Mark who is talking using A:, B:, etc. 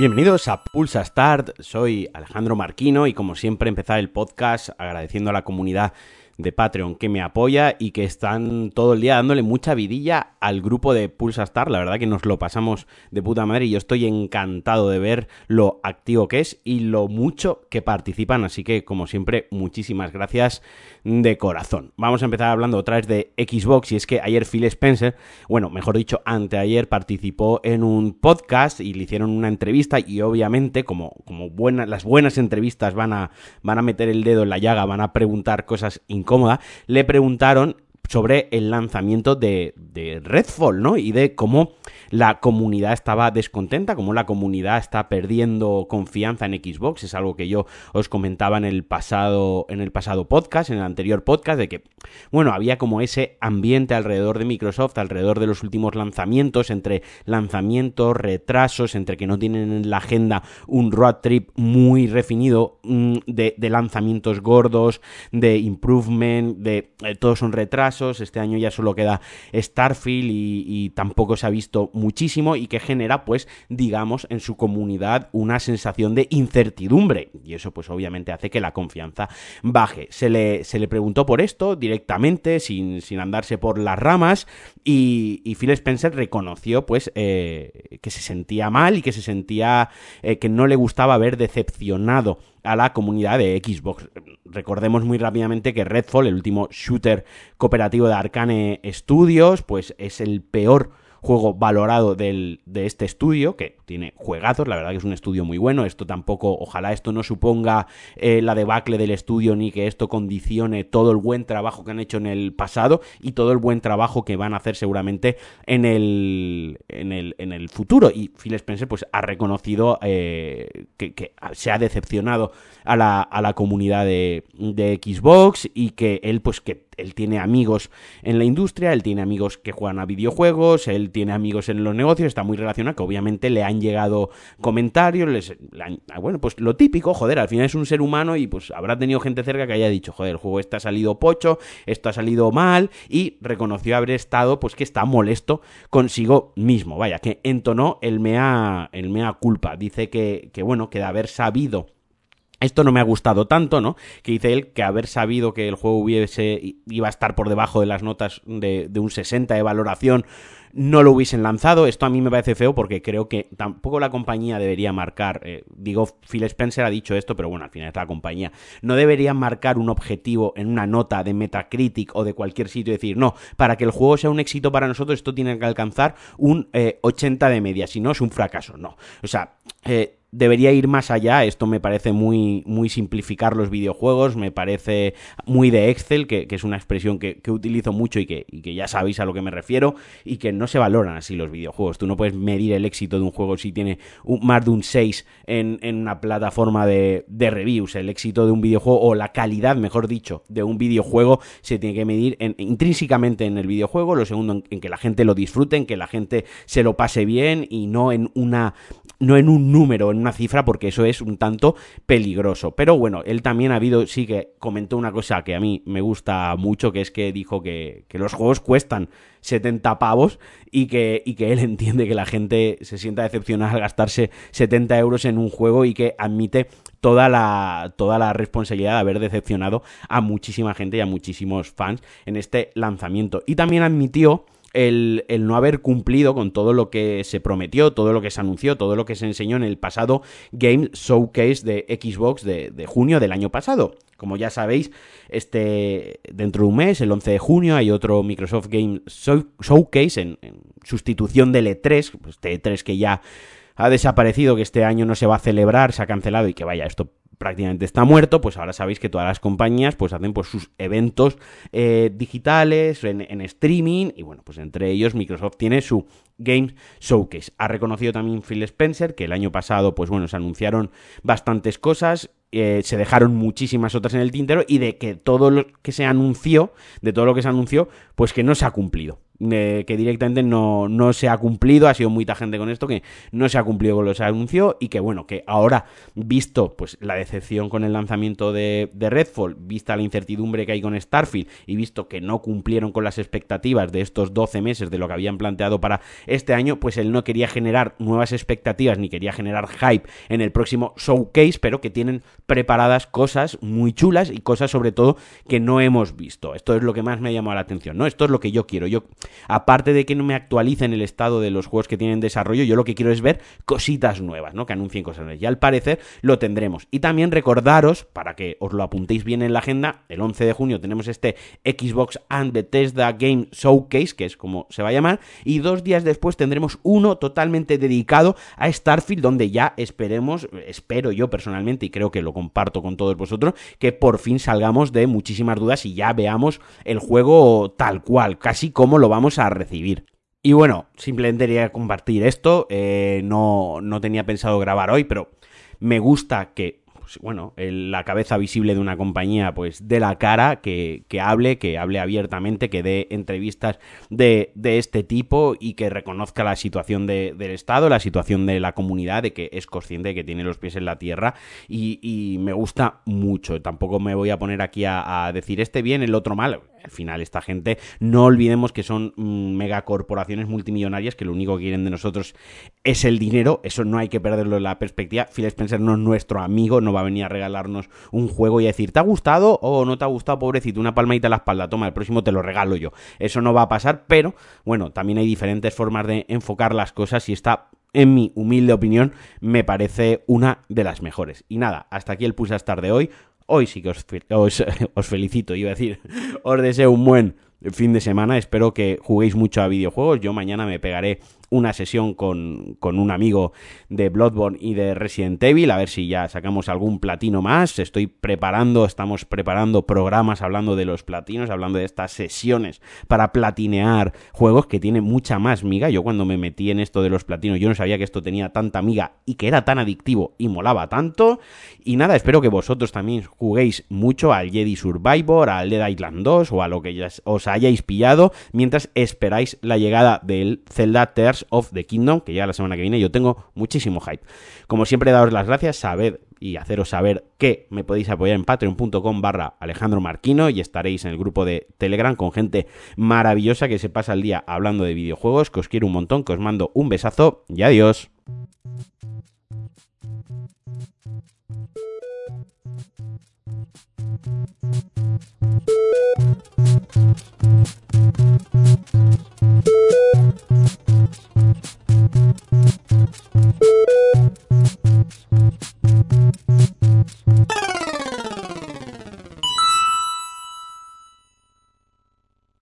A: Bienvenidos a Pulsa Start, soy Alejandro Marquino y como siempre empezar el podcast agradeciendo a la comunidad de Patreon que me apoya y que están todo el día dándole mucha vidilla al grupo de Pulsa Star. La verdad que nos lo pasamos de puta madre y yo estoy encantado de ver lo activo que es y lo mucho que participan. Así que, como siempre, muchísimas gracias de corazón. Vamos a empezar hablando otra vez de Xbox y es que ayer Phil Spencer, bueno, mejor dicho, anteayer participó en un podcast y le hicieron una entrevista y obviamente, como, como las buenas entrevistas van a, van a meter el dedo en la llaga, van a preguntar cosas incómodas cómoda, le preguntaron sobre el lanzamiento de, de, Redfall, ¿no? Y de cómo la comunidad estaba descontenta, cómo la comunidad está perdiendo confianza en Xbox. Es algo que yo os comentaba en el pasado, en el pasado podcast, en el anterior podcast, de que, bueno, había como ese ambiente alrededor de Microsoft, alrededor de los últimos lanzamientos, entre lanzamientos, retrasos, entre que no tienen en la agenda un road trip muy refinido mm, de, de lanzamientos gordos, de improvement, de eh, todos son retrasos este año ya solo queda Starfield y, tampoco se ha visto muchísimo y que genera, pues, digamos, en su comunidad una sensación de incertidumbre. Y eso, pues, obviamente hace que la confianza baje. Se le, se le preguntó por esto directamente, sin, sin andarse por las ramas, y, Phil Spencer reconoció, pues, eh, que se sentía mal y que se sentía eh, que no le gustaba haber decepcionado a la comunidad de Xbox. Recordemos muy rápidamente que Redfall, el último shooter cooperativo de Arcane Studios, pues es el peor juego valorado del, de este estudio, que tiene juegazos, la verdad que es un estudio muy bueno, esto tampoco, ojalá esto no suponga eh, la debacle del estudio ni que esto condicione todo el buen trabajo que han hecho en el pasado y todo el buen trabajo que van a hacer seguramente en el, en el, en el futuro. Y Phil Spencer pues ha reconocido eh, que, se ha decepcionado a la, a la comunidad de, de Xbox y que él pues que él tiene amigos en la industria, él tiene amigos que juegan a videojuegos, él tiene amigos en los negocios, está muy relacionado, que obviamente le han llegado comentarios, les, ah, bueno, pues lo típico, joder, al final es un ser humano y pues habrá tenido gente cerca que haya dicho, joder, el juego está salido pocho, esto ha salido mal y reconoció haber estado, pues que está molesto consigo mismo, vaya, que entonó el mea, el mea culpa, dice que, que bueno, que de haber sabido esto no me ha gustado tanto, ¿no? Que dice él que haber sabido que el juego hubiese, iba a estar por debajo de las notas de, un 60 de valoración, no lo hubiesen lanzado. Esto a mí me parece feo porque creo que tampoco la compañía debería marcar, eh, digo, Phil Spencer ha dicho esto, pero bueno, al final es la compañía, no debería marcar un objetivo en una nota de Metacritic o de cualquier sitio y decir, no, para que el juego sea un éxito para nosotros esto tiene que alcanzar un 80 eh, de media, si no es un fracaso, no. O sea, eh, debería ir más allá. Esto me parece muy, muy simplificar los videojuegos, me parece muy de Excel, que, es una expresión que, utilizo mucho y que, que, ya sabéis a lo que me refiero, y que no se valoran así los videojuegos. Tú no puedes medir el éxito de un juego si tiene más de un 6 en, en una plataforma de, de, reviews. El éxito de un videojuego, o la calidad, mejor dicho, de un videojuego se tiene que medir intrínsecamente en el videojuego, lo segundo en que la gente lo disfrute, en que la gente se lo pase bien y no en una no en un número, en una cifra, porque eso es un tanto peligroso. Pero bueno, él también ha habido, sí que comentó una cosa que a mí me gusta mucho, que es que dijo que, los juegos cuestan 70 pavos y que, y que él entiende que la gente se sienta decepcionada al gastarse 70 euros en un juego y que admite toda la, toda la responsabilidad de haber decepcionado a muchísima gente y a muchísimos fans en este lanzamiento. Y también admitió el, no haber cumplido con todo lo que se prometió, todo lo que se anunció, todo lo que se enseñó en el pasado Game Showcase de Xbox de, junio del año pasado. Como ya sabéis, este dentro de un mes, el 11 de junio, hay otro Microsoft Game Showcase en, sustitución del E3, este E3 que ya ha desaparecido, que este año no se va a celebrar, se ha cancelado y que vaya, esto prácticamente está muerto, pues ahora sabéis que todas las compañías pues hacen pues sus eventos eh, digitales en, streaming y bueno, pues entre ellos Microsoft tiene su Games Showcase. Ha reconocido también Phil Spencer que el año pasado pues bueno, se anunciaron bastantes cosas, eh, se dejaron muchísimas otras en el tintero y de que todo lo que se anunció, de todo lo que se anunció, pues que no se ha cumplido. Que directamente no, no, se ha cumplido, ha sido muy tajante con esto, que no se ha cumplido con lo que se anunció y que bueno, que ahora, visto pues la decepción con el lanzamiento de, de Redfall, vista la incertidumbre que hay con Starfield y visto que no cumplieron con las expectativas de estos 12 meses de lo que habían planteado para este año, pues él no quería generar nuevas expectativas ni quería generar hype en el próximo showcase, pero que tienen preparadas cosas muy chulas y cosas sobre todo que no hemos visto. Esto es lo que más me ha llamado la atención, ¿no? Esto es lo que yo quiero. Yo aparte de que no me actualicen el estado de los juegos que tienen desarrollo, yo lo que quiero es ver cositas nuevas, ¿no? Que anuncien cosas nuevas. Y al parecer lo tendremos. Y también recordaros, para que os lo apuntéis bien en la agenda, el 11 de junio tenemos este Xbox and Bethesda Game Showcase, que es como se va a llamar, y dos días después tendremos uno totalmente dedicado a Starfield, donde ya esperemos, espero yo personalmente, y creo que lo comparto con todos vosotros, que por fin salgamos de muchísimas dudas y ya veamos el juego tal cual, casi como lo vamos a recibir. Y bueno, simplemente quería compartir esto, eh, no, no tenía pensado grabar hoy, pero me gusta que pues, bueno, la cabeza visible de una compañía, pues de la cara, que, hable, que hable abiertamente, que dé entrevistas de, este tipo y que reconozca la situación del Estado, la situación de la comunidad, de que es consciente de que tiene los pies en la tierra y, me gusta mucho. Tampoco me voy a poner aquí a, a decir este bien, el otro mal al final esta gente, no olvidemos que son mm, megacorporaciones multimillonarias que lo único que quieren de nosotros es el dinero, eso no hay que perderlo en la perspectiva. Phil Spencer no es nuestro amigo, no va a venir a regalarnos un juego y a decir, ¿te ha gustado o no te ha gustado, pobrecito? Una palmadita a la espalda, toma, el próximo te lo regalo yo. Eso no va a pasar, pero bueno, también hay diferentes formas de enfocar las cosas y está en mi humilde opinión, me parece una de las mejores. Y nada, hasta aquí el Pulsa Star de hoy. Hoy sí que os, felicito, iba a decir, os deseo un buen fin de semana. Espero que juguéis mucho a videojuegos. Yo mañana me pegaré una sesión con, con, un amigo de Bloodborne y de Resident Evil, a ver si ya sacamos algún platino más. Estoy preparando, estamos preparando programas hablando de los platinos, hablando de estas sesiones para platinear juegos que tienen mucha más miga. Yo cuando me metí en esto de los platinos, yo no sabía que esto tenía tanta miga y que era tan adictivo y molaba tanto. Y nada, espero que vosotros también juguéis mucho al Jedi Survivor, al Dead Island 2 o a lo que ya os hayáis pillado mientras esperáis la llegada del Zelda Tears of the Kingdom, que ya la semana que viene yo tengo muchísimo hype. Como siempre, daros las gracias, sabed y haceros saber que me podéis apoyar en patreon.com barra Alejandro Marquino y estaréis en el grupo de Telegram con gente maravillosa que se pasa el día hablando de videojuegos, que os quiero un montón, que os mando un besazo y adiós.